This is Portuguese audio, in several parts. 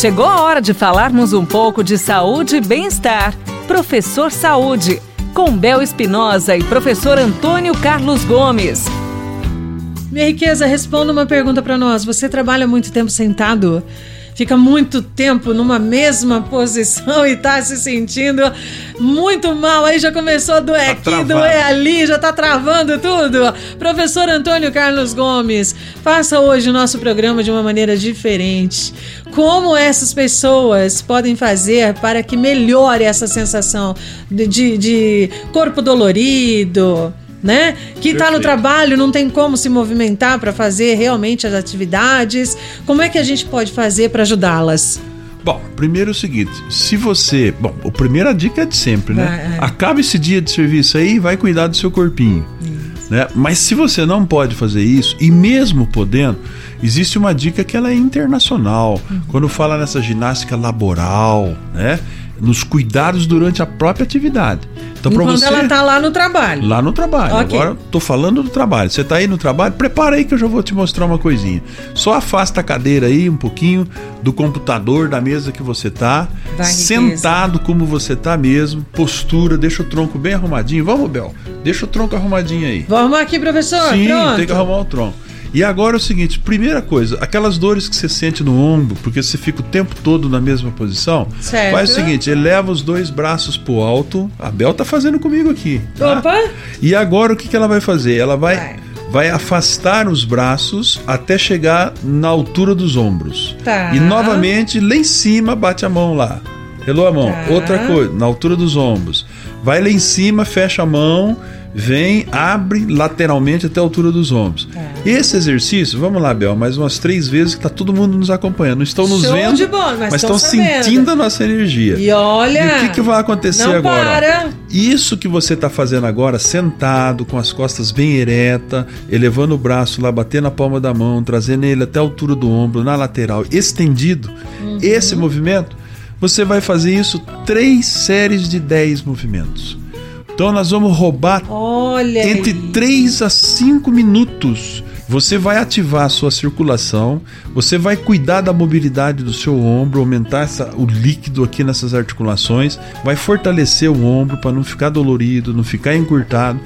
Chegou a hora de falarmos um pouco de saúde e bem-estar. Professor Saúde, com Bel Espinosa e professor Antônio Carlos Gomes. Minha riqueza, responda uma pergunta para nós. Você trabalha muito tempo sentado? Fica muito tempo numa mesma posição e tá se sentindo muito mal. Aí já começou a doer tá aqui, doer ali, já tá travando tudo. Professor Antônio Carlos Gomes, faça hoje o nosso programa de uma maneira diferente. Como essas pessoas podem fazer para que melhore essa sensação de, de, de corpo dolorido? Né? Que está no trabalho, não tem como se movimentar para fazer realmente as atividades. Como é que a gente pode fazer para ajudá-las? Bom, primeiro é o seguinte: se você. Bom, a primeira dica é de sempre, né? É, é. Acaba esse dia de serviço aí e vai cuidar do seu corpinho. Né? Mas se você não pode fazer isso, e mesmo podendo, existe uma dica que ela é internacional. Uhum. Quando fala nessa ginástica laboral, né? Nos cuidados durante a própria atividade. Então, Enquanto você, ela tá lá no trabalho. Lá no trabalho. Okay. Agora tô falando do trabalho. Você tá aí no trabalho? Prepara aí que eu já vou te mostrar uma coisinha. Só afasta a cadeira aí um pouquinho do computador, da mesa que você tá. sentado como você tá mesmo. Postura, deixa o tronco bem arrumadinho. Vamos, Bel. Deixa o tronco arrumadinho aí. Vamos aqui, professor. Sim, Pronto. tem que arrumar o tronco. E agora é o seguinte: primeira coisa, aquelas dores que você sente no ombro, porque você fica o tempo todo na mesma posição, certo. faz o seguinte: eleva os dois braços pro alto. A Bel tá fazendo comigo aqui. Tá? Opa! E agora o que, que ela vai fazer? Ela vai. vai vai afastar os braços até chegar na altura dos ombros. Tá. E novamente lá em cima bate a mão lá. Relou a mão. Tá. Outra coisa, na altura dos ombros. Vai lá em cima, fecha a mão vem, abre lateralmente até a altura dos ombros. É. Esse exercício, vamos lá, Bel, mais umas três vezes que tá todo mundo nos acompanhando. Não estão nos Show vendo, de bola, mas, mas estão sentindo a nossa energia. E olha, e o que, que vai acontecer não agora? Para. Isso que você está fazendo agora, sentado, com as costas bem ereta, elevando o braço lá, batendo a palma da mão, trazendo ele até a altura do ombro, na lateral, estendido, uhum. esse movimento, você vai fazer isso três séries de dez movimentos. Então nós vamos roubar Olha entre aí. 3 a 5 minutos. Você vai ativar a sua circulação, você vai cuidar da mobilidade do seu ombro, aumentar essa, o líquido aqui nessas articulações, vai fortalecer o ombro para não ficar dolorido, não ficar encurtado.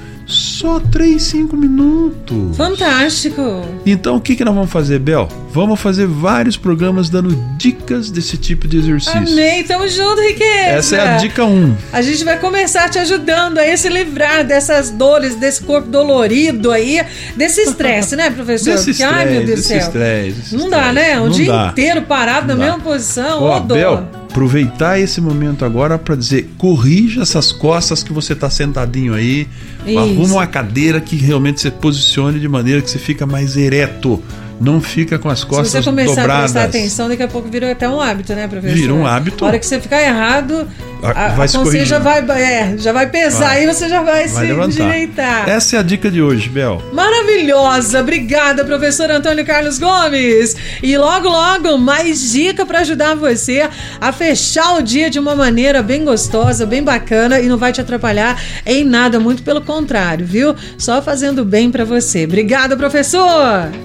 Só 3, 5 minutos. Fantástico. Então o que, que nós vamos fazer, Bel? Vamos fazer vários programas dando dicas desse tipo de exercício. Amei, tamo junto, Riqueza. Essa é a dica 1. Um. A gente vai começar te ajudando a se livrar dessas dores, desse corpo dolorido aí, desse estresse, né, professor? Desse Porque, ai, meu Deus do céu. Estresse, não dá, né? Um não dia dá. inteiro parado não na dá. mesma posição. Ó, oh, Bel, aproveitar esse momento agora para dizer: corrija essas costas que você está sentadinho aí, Isso. arruma uma cadeira que realmente você posicione de maneira que você fica mais ereto não fica com as costas dobradas. Se você começar dobradas. a prestar atenção, daqui a pouco vira até um hábito, né, professor? Vira um hábito. A hora que você ficar errado, a, vai a já vai, é, já vai pesar vai. e você já vai, vai se levantar. endireitar. Essa é a dica de hoje, Bel. Maravilhosa! Obrigada, professor Antônio Carlos Gomes. E logo, logo, mais dica para ajudar você a fechar o dia de uma maneira bem gostosa, bem bacana e não vai te atrapalhar em nada, muito pelo contrário, viu? Só fazendo bem para você. Obrigada, professor!